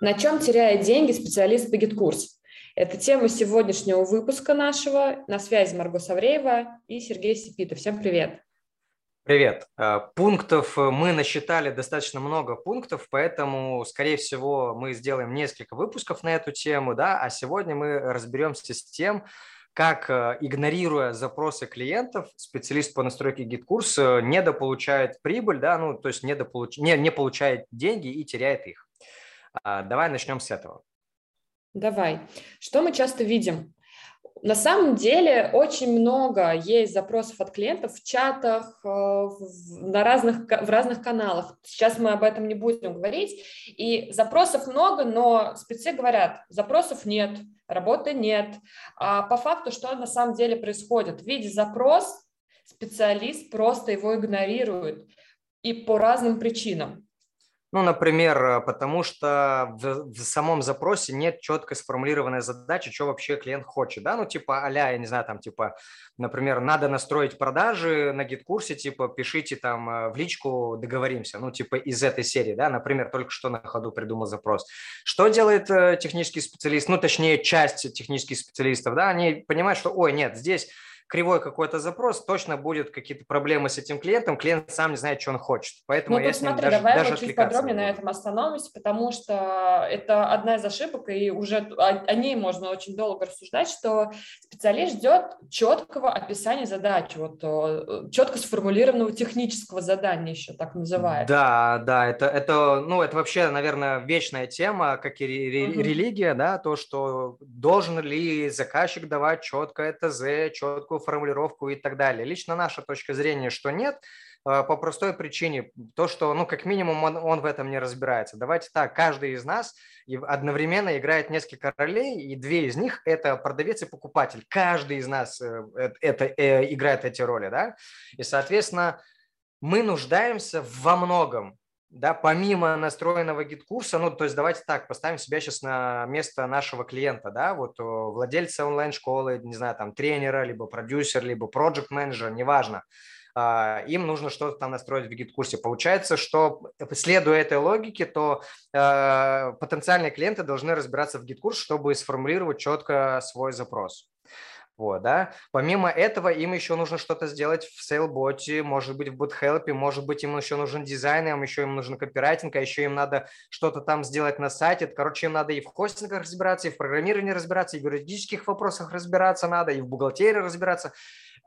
На чем теряет деньги специалист по GetCourse? Это тема сегодняшнего выпуска нашего. На связи Марго Савреева и Сергей Сипитов. Всем привет. Привет. Э, пунктов мы насчитали достаточно много пунктов, поэтому, скорее всего, мы сделаем несколько выпусков на эту тему, да, а сегодня мы разберемся с тем, как, э, игнорируя запросы клиентов, специалист по настройке GetCourse а недополучает прибыль, да, ну, то есть недополуч... не, не получает деньги и теряет их. А, давай начнем с этого. Давай. Что мы часто видим? На самом деле очень много есть запросов от клиентов в чатах, э, на разных, в разных каналах. Сейчас мы об этом не будем говорить. И запросов много, но спецы говорят, запросов нет, работы нет. А по факту что на самом деле происходит? Видя запрос, специалист просто его игнорирует и по разным причинам. Ну, например, э, потому что в, в самом запросе нет четко сформулированной задачи, что вообще клиент хочет, да, ну, типа, аля, я не знаю, там, типа, например, надо настроить продажи на гид-курсе, типа, пишите там э, в личку, договоримся, ну, типа, из этой серии, да, например, только что на ходу придумал запрос. Что делает э, технический специалист, ну, точнее, часть технических специалистов, да, они понимают, что, ой, нет, здесь кривой какой-то запрос, точно будет какие-то проблемы с этим клиентом, клиент сам не знает, что он хочет. Поэтому ну, я смотри, даже, давай даже чуть подробнее на этом остановимся, потому что это одна из ошибок, и уже о, ней можно очень долго рассуждать, что специалист ждет четкого описания задачи, вот э, четко сформулированного технического задания еще так называют. Да, да, это, это, ну, это вообще, наверное, вечная тема, как и угу. религия, да, то, что должен ли заказчик давать четкое ТЗ, четкую формулировку и так далее. Лично наша точка зрения, что нет, э, по простой причине, то, что, ну, как минимум, он, он в этом не разбирается. Давайте так, каждый из нас одновременно играет несколько ролей, и две из них – это продавец и покупатель. Каждый из нас э, это, это, играет эти роли, да, и, соответственно, мы нуждаемся во многом да, помимо настроенного GetCourse а, ну, то есть давайте так, поставим себя сейчас на место нашего клиента, да, вот владельца онлайн-школы, не знаю, там, тренера, либо продюсер, либо проект-менеджер, неважно, а, им нужно что-то там настроить в GetCourse е. Получается, что следуя этой логике, то э, потенциальные клиенты должны разбираться в GetCourse е, чтобы сформулировать четко свой запрос. Вот, да. Помимо этого, им еще нужно что-то сделать в Salebot е, может быть, в BotHelp, может быть, им еще нужен дизайн, им еще им нужен копирайтинг, а еще им надо что-то там сделать на сайте. Короче, им надо и в хостингах разбираться, и в программировании разбираться, и в юридических вопросах разбираться надо, и в бухгалтерии разбираться.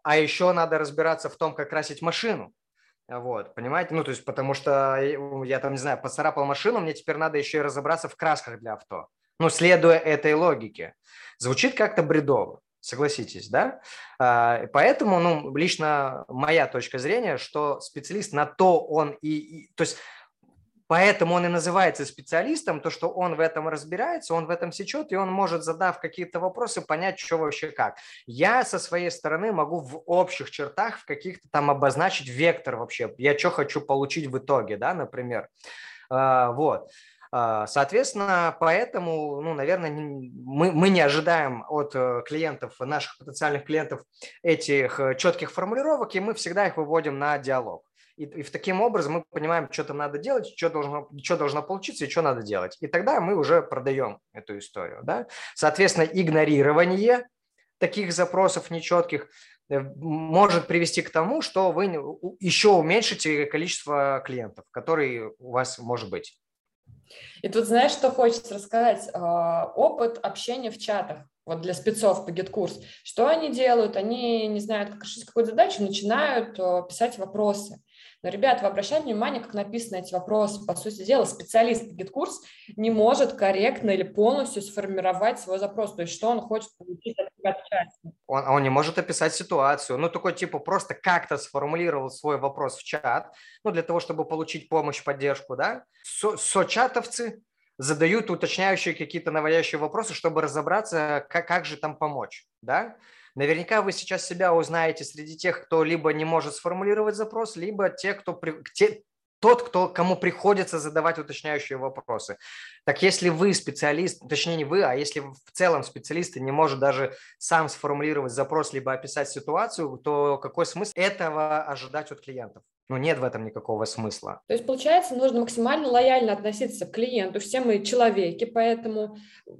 А еще надо разбираться в том, как красить машину. Вот, понимаете? Ну, то есть, потому что я там, не знаю, поцарапал машину, мне теперь надо еще и разобраться в красках для авто. Ну, следуя этой логике. Звучит как-то бредово. Согласитесь, да? А, поэтому, ну, лично моя точка зрения, что специалист на то он и, и то есть Поэтому он и называется специалистом, то, что он в этом разбирается, он в этом сечет, и он может, задав какие-то вопросы, понять, что вообще как. Я со своей стороны могу в общих чертах, в каких-то там обозначить вектор вообще, я что хочу получить в итоге, да, например. А, вот. А, соответственно, поэтому, ну, наверное, мы, мы не ожидаем от э, клиентов, наших потенциальных клиентов этих э, четких формулировок, и мы всегда их выводим на диалог. И, и таким образом мы понимаем, что там надо делать, что должно, что должно получиться и что надо делать. И тогда мы уже продаем эту историю. Да? Соответственно, игнорирование таких запросов нечетких э, может привести к тому, что вы еще уменьшите количество клиентов, которые у вас может быть. И тут знаешь, что хочется рассказать? А, опыт общения в чатах вот для спецов по GetCourse. Что они делают? Они не знают, как решить какую-то задачу, начинают а, писать вопросы. Но, ребят, вы обращайте внимание, как написаны эти вопросы. По сути дела, специалист GetCourse не может корректно или полностью сформировать свой запрос. То есть, что он хочет получить от тебя. Он, он не может описать ситуацию. Ну, такой типа просто как-то сформулировал свой вопрос в чат, ну, для того, чтобы получить помощь, поддержку, да. Со сочатовцы задают уточняющие какие-то наводящие вопросы, чтобы разобраться, как, как же там помочь, да. Наверняка вы сейчас себя узнаете среди тех, кто либо не может сформулировать запрос, либо те, кто, те, тот, кто, кому приходится задавать уточняющие вопросы. Так если вы специалист, точнее не вы, а если в целом специалист не может даже сам сформулировать запрос, либо описать ситуацию, то какой смысл этого ожидать от клиентов? Ну, нет в этом никакого смысла. То есть, получается, нужно максимально лояльно относиться к клиенту. Все мы человеки, поэтому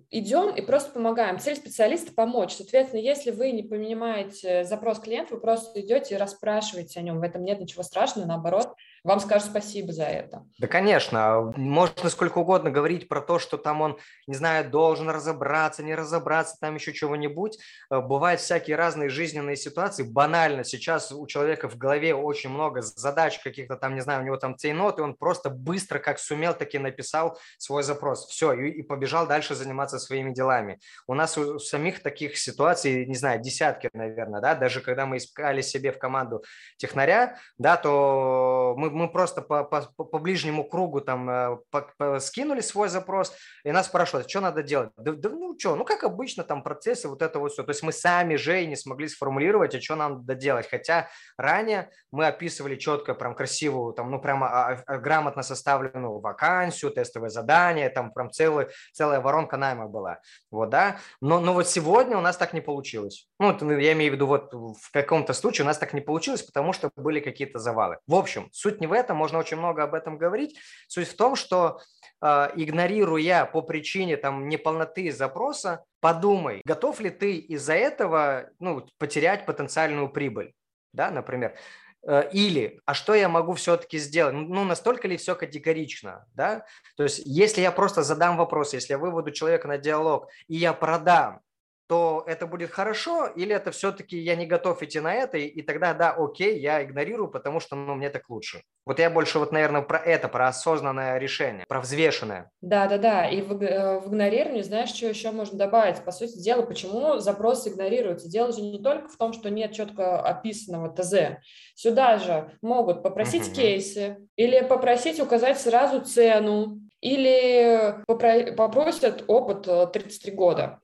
идем и просто помогаем. Цель специалиста – помочь. Соответственно, если вы не понимаете запрос клиента, вы просто идете и расспрашиваете о нем. В этом нет ничего страшного, наоборот – вам скажут спасибо за это. Да, конечно. Можно сколько угодно говорить про то, что там он, не знаю, должен разобраться, не разобраться, там еще чего-нибудь. Э, бывают всякие разные жизненные ситуации. Банально сейчас у человека в голове очень много задач каких-то там, не знаю, у него там цейнот, и он просто быстро, как сумел, таки написал свой запрос. Все, и, и побежал дальше заниматься своими делами. У нас у самих таких ситуаций, не знаю, десятки, наверное, да, даже когда мы искали себе в команду технаря, да, то мы мы просто по, по, по ближнему кругу там э, по, по, скинули свой запрос, и нас спрашивают, что надо делать? Да, да ну что, ну как обычно там процессы, вот это вот все. То есть мы сами же и не смогли сформулировать, а что нам надо делать. Хотя ранее мы описывали четко, прям красивую, там, ну прямо а, а, грамотно составленную вакансию, тестовое задание, там прям целый, целая воронка найма была. Вот, да. Но, но вот сегодня у нас так не получилось. Ну, я имею в виду, вот в каком-то случае у нас так не получилось, потому что были какие-то завалы. В общем, суть не в этом, можно очень много об этом говорить. Суть в том, что э, игнорируя по причине там неполноты запроса, подумай, готов ли ты из-за этого ну, потерять потенциальную прибыль, да, например. Э, или, а что я могу все-таки сделать? Ну, настолько ли все категорично, да? То есть, если я просто задам вопрос, если я выведу человека на диалог, и я продам, то это будет хорошо, или это все-таки я не готов идти на это, и, и тогда да, окей, я игнорирую, потому что ну, мне так лучше. Вот я больше вот, наверное, про это, про осознанное решение, про взвешенное. Да, да, да. И в, э, в игнорировании, знаешь, что еще можно добавить? По сути дела, почему запросы игнорируются? Дело же не только в том, что нет четко описанного ТЗ. Сюда же могут попросить uh-huh. кейсы или попросить указать сразу цену, или попро- попросят опыт 33 э, года.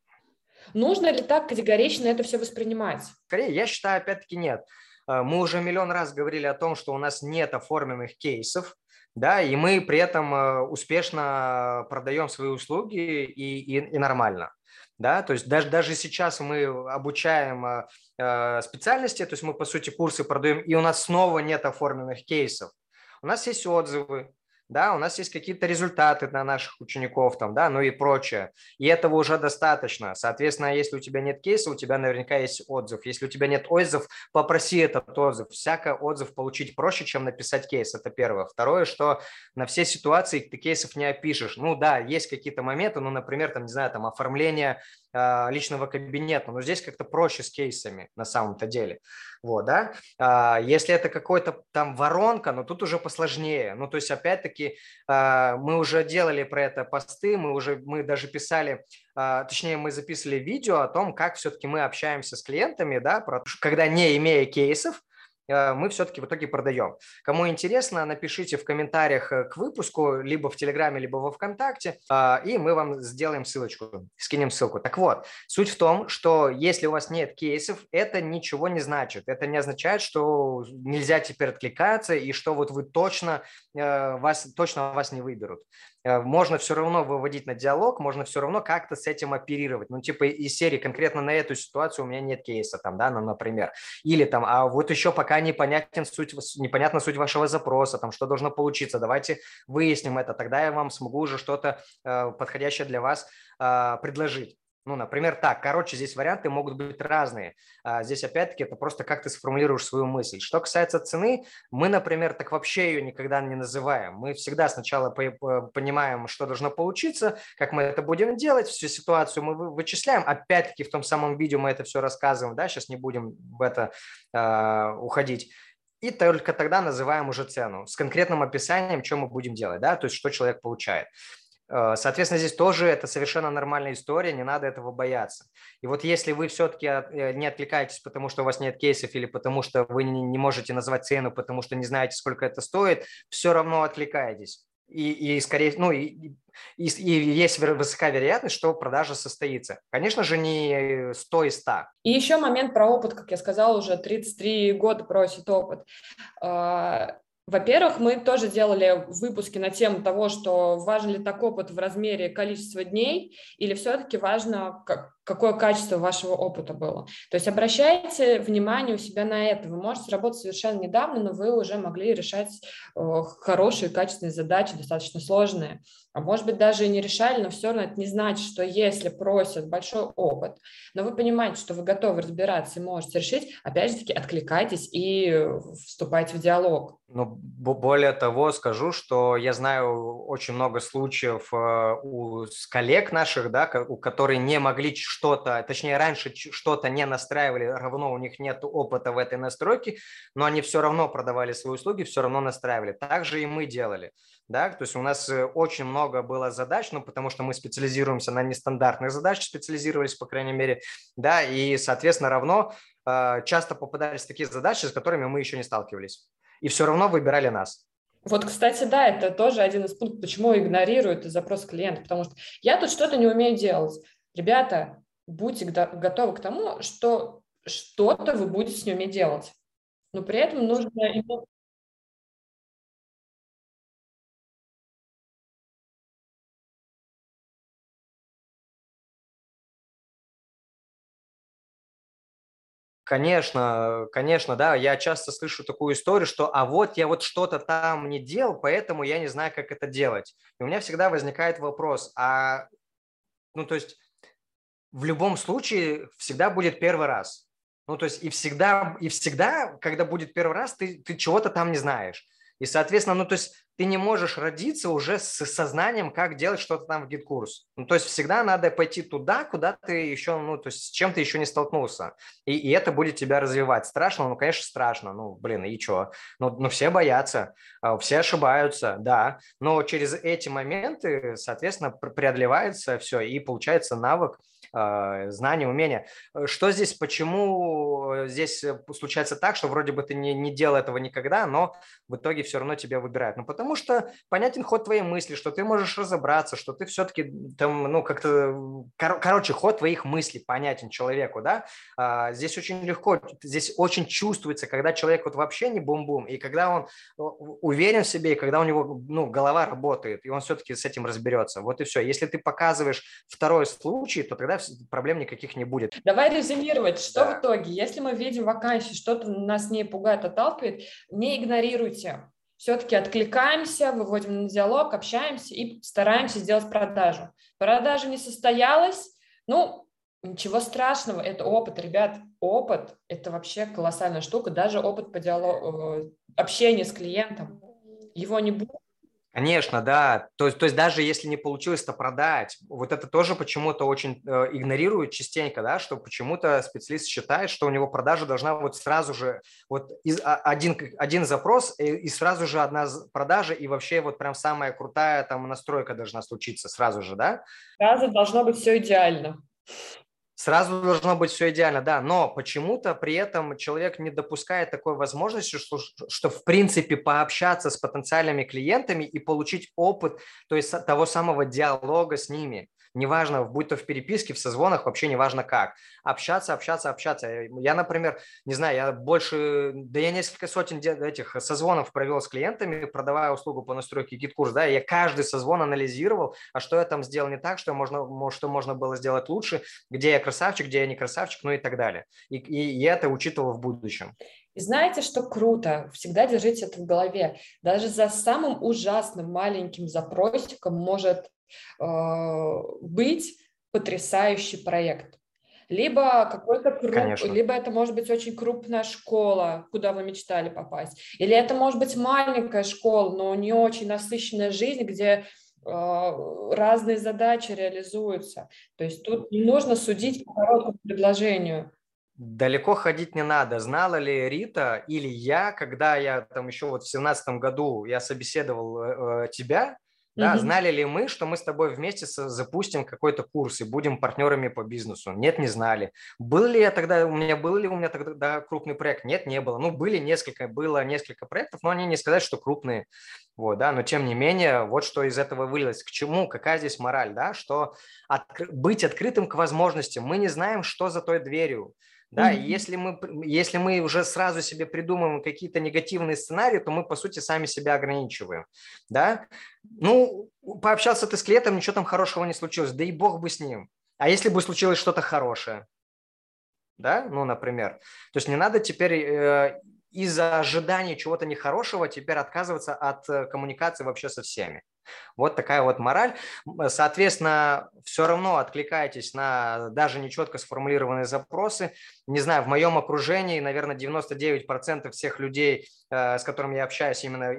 Нужно ли так категорично это все воспринимать? Скорее, я считаю, опять-таки нет. Э, мы уже миллион раз говорили о том, что у нас нет оформленных кейсов, да, и мы при этом э, успешно продаем свои услуги и, и, и нормально. Да, то есть даже, даже сейчас мы обучаем э, э специальности, то есть мы, по сути, курсы продаем, и у нас снова нет оформленных кейсов. У нас есть отзывы, да, у нас есть какие-то результаты на наших учеников там, да, ну и прочее. И этого уже достаточно. Соответственно, если у тебя нет кейса, у тебя наверняка есть отзыв. Если у тебя нет отзыв, попроси этот отзыв. Всяко отзыв получить проще, чем написать кейс. Это первое. Второе, что на все ситуации ты кейсов не опишешь. Ну да, есть какие-то моменты, ну, например, там, не знаю, там оформление личного кабинета, но здесь как-то проще с кейсами на самом-то деле. Вот, да. А, если это какой-то там воронка, но тут уже посложнее. Ну, то есть, опять-таки, а, мы уже делали про это посты, мы уже, мы даже писали, точнее, мы записывали видео о том, как все-таки мы общаемся с клиентами, да, про, когда не имея кейсов, мы все-таки в итоге продаем. Кому интересно, напишите в комментариях э, к выпуску, либо в Телеграме, либо во Вконтакте, а, и мы вам сделаем ссылочку, скинем ссылку. Так вот, суть в том, что если у вас нет кейсов, это ничего не значит. Это не означает, что нельзя теперь откликаться и что вот вы точно, э, вас, точно вас не выберут. Э, можно все равно выводить на диалог, можно все равно как-то с этим оперировать. Ну, типа из серии конкретно на эту ситуацию у меня нет кейса, там, да, ну, например. Или там, а вот еще пока непонятен суть, непонятна суть вашего запроса, там, что должно получиться, давайте выясним это, тогда я вам смогу уже что-то э, подходящее для вас э, предложить. Ну, например, так. Короче, здесь варианты могут быть разные. А здесь, опять-таки, это просто как ты сформулируешь свою мысль. Что касается цены, мы, например, так вообще ее никогда не называем. Мы всегда сначала понимаем, что должно получиться, как мы это будем делать, всю ситуацию мы вычисляем. Опять-таки, в том самом видео мы это все рассказываем, да, сейчас не будем в это э, уходить и только тогда называем уже цену с конкретным описанием, что мы будем делать, да, то есть что человек получает. Э, соответственно, здесь тоже это совершенно нормальная история, не надо этого бояться. И вот если вы все-таки э, не откликаетесь, потому что у вас нет кейсов или потому что вы не можете назвать цену, потому что не знаете, сколько это стоит, все равно откликаетесь. И, и скорее, ну, и, и, и есть высокая вероятность, что продажа состоится. Конечно же, не 100 и 100. И еще момент про опыт, как я сказала, уже 33 года просит опыт. Во-первых, мы тоже делали выпуски на тему того, что важен ли так опыт в размере количества дней, или все-таки важно, как, какое качество вашего опыта было. То есть обращайте внимание у себя на это. Вы можете работать совершенно недавно, но вы уже могли решать э, хорошие, качественные задачи, достаточно сложные. А может быть, даже и не решали, но все равно это не значит, что если просят большой опыт, но вы понимаете, что вы готовы разбираться и можете решить, опять же таки, откликайтесь и вступайте в диалог. Ну, более того, скажу, что я знаю очень много случаев э, у коллег наших, да, у которые не могли что-то, точнее, раньше что-то не настраивали, равно у них нет опыта в этой настройке, но они все равно продавали свои услуги, все равно настраивали. Так же и мы делали. Да, то есть у нас э, очень много было задач, ну, потому что мы специализируемся на нестандартных задачах, специализировались, по крайней мере, да, и, соответственно, равно э, часто попадались такие задачи, с которыми мы еще не сталкивались и все равно выбирали нас. Вот, кстати, да, это тоже один из пунктов, почему игнорируют запрос клиента, потому что я тут что-то не умею делать. Ребята, будьте готовы к тому, что что-то вы будете с ним уметь делать. Но при этом нужно Конечно, конечно, да. Я часто слышу такую историю, что а вот я вот что-то там не делал, поэтому я не знаю, как это делать. И у меня всегда возникает вопрос, а, ну, то есть в любом случае всегда будет первый раз. Ну, то есть и всегда, и всегда, когда будет первый раз, ты, ты чего-то там не знаешь. И, соответственно, ну, то есть ты не можешь родиться уже со знанием, как делать что-то там в GetCourse. Ну, то есть всегда надо пойти туда, куда ты еще, ну, то есть с чем ты еще не столкнулся. И, и это будет тебя развивать. Страшно? Ну, конечно, страшно. Ну, блин, и что? Ну, ну, все боятся, а, все ошибаются, да. Но через эти моменты, соответственно, преодолевается все, и получается навык знания, умения. Э, что здесь, почему э, здесь э, случается так, что вроде бы ты не, не делал этого никогда, но в итоге все равно тебя выбирают? Ну, потому что понятен ход твоей мысли, что ты можешь разобраться, что ты все-таки там, ну, как-то, кор- короче, ход твоих мыслей понятен человеку, да? А, здесь очень легко, здесь очень чувствуется, когда человек вот вообще не бум-бум, и когда он уверен в себе, и когда у него, ну, голова работает, и он все-таки с этим разберется. Вот и все. Если ты показываешь второй случай, то тогда проблем никаких не будет. Давай резюмировать, что да. в итоге, если мы видим вакансию, что-то нас не пугает, отталкивает, не игнорируйте. Все-таки откликаемся, выводим на диалог, общаемся и стараемся сделать продажу. Продажа не состоялась, ну, Ничего страшного, это опыт, ребят. Опыт – это вообще колоссальная штука, даже опыт по диалогу, э, общения с клиентом. Его не будет, Конечно, да. То есть, то есть даже если не получилось то продать, вот это тоже почему-то очень э, игнорируют частенько, да, что почему-то специалист считает, что у него продажа должна вот сразу же, вот из, а, один, один запрос и, и сразу же одна продажа, и вообще вот прям самая крутая там настройка должна случиться сразу же, да? Сразу должно быть все идеально. Сразу должно быть все идеально, да, но почему-то при этом человек не допускает такой возможности, что, что в принципе пообщаться с потенциальными клиентами и получить опыт, то есть того самого диалога с ними неважно, будь то в переписке, в созвонах, вообще неважно как. Общаться, общаться, общаться. Я, например, не знаю, я больше, да я несколько сотен этих созвонов провел с клиентами, продавая услугу по настройке GetCourse, да, я каждый созвон анализировал, а что я там сделал не так, что можно, что можно было сделать лучше, где я красавчик, где я не красавчик, ну и так далее. И, и, и это учитывал в будущем. И знаете, что круто? Всегда держите это в голове. Даже за самым ужасным маленьким запросиком может быть потрясающий проект. Либо какой-то круп, либо это может быть очень крупная школа, куда вы мечтали попасть. Или это может быть маленькая школа, но не очень насыщенная жизнь, где э, разные задачи реализуются. То есть тут не нужно судить по короткому предложению. Далеко ходить не надо. Знала ли Рита или я, когда я там еще вот в семнадцатом году я собеседовал э, э тебя, да, угу. знали ли мы, что мы с тобой вместе запустим какой-то курс и будем партнерами по бизнесу? Нет, не знали. Был ли я тогда, у меня был ли у меня тогда крупный проект? Нет, не было. Ну, были несколько, было несколько проектов, но они не сказать, что крупные. Вот, да, но тем не менее, вот что из этого вылилось. К чему? Какая здесь мораль, да? Что откры- быть открытым к возможностям. Мы не знаем, что за той дверью. Да, mm-hmm. если мы, если мы уже сразу себе придумываем какие-то негативные сценарии, то мы, по сути, сами себя ограничиваем. Да? Ну, пообщался ты с клиентом, ничего там хорошего не случилось, да и бог бы с ним. А если бы случилось что-то хорошее? Да, ну, например. То есть не надо теперь э, из-за ожидания чего-то нехорошего теперь отказываться от э, коммуникации вообще со всеми. Вот такая вот мораль. Соответственно, все равно откликаетесь на даже нечетко сформулированные запросы. Не знаю, в моем окружении, наверное, 99% всех людей, э, с которыми я общаюсь именно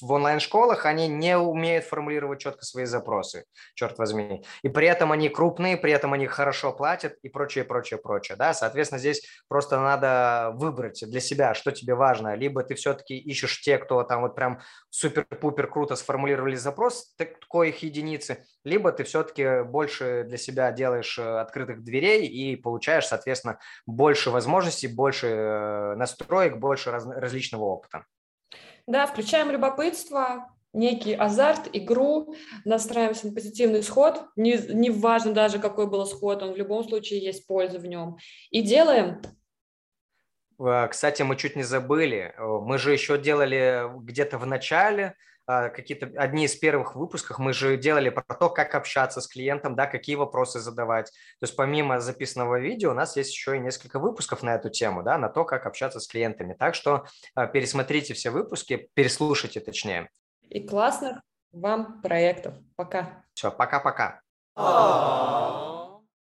в онлайн-школах, они не умеют формулировать четко свои запросы, черт возьми. И при этом они крупные, при этом они хорошо платят и прочее, прочее, прочее. Да? Соответственно, здесь просто надо выбрать для себя, что тебе важно. Либо ты все-таки ищешь те, кто там вот прям супер-пупер круто сформулировали запрос, такой их единицы, либо ты все-таки больше для себя делаешь э, открытых дверей и получаешь, соответственно, больше возможностей, больше э, настроек, больше раз, различного опыта. Да, включаем любопытство, некий азарт, игру, настраиваемся на позитивный исход, не, не важно даже, какой был исход, он в любом случае есть польза в нем. И делаем э, кстати, мы чуть не забыли. Мы же еще делали где-то в начале какие-то одни из первых выпусков мы же делали про то, как общаться с клиентом, да, какие вопросы задавать. То есть помимо записанного видео у нас есть еще и несколько выпусков на эту тему, да, на то, как общаться с клиентами. Так что а, пересмотрите все выпуски, переслушайте точнее. И классных вам проектов. Пока. Все, пока-пока.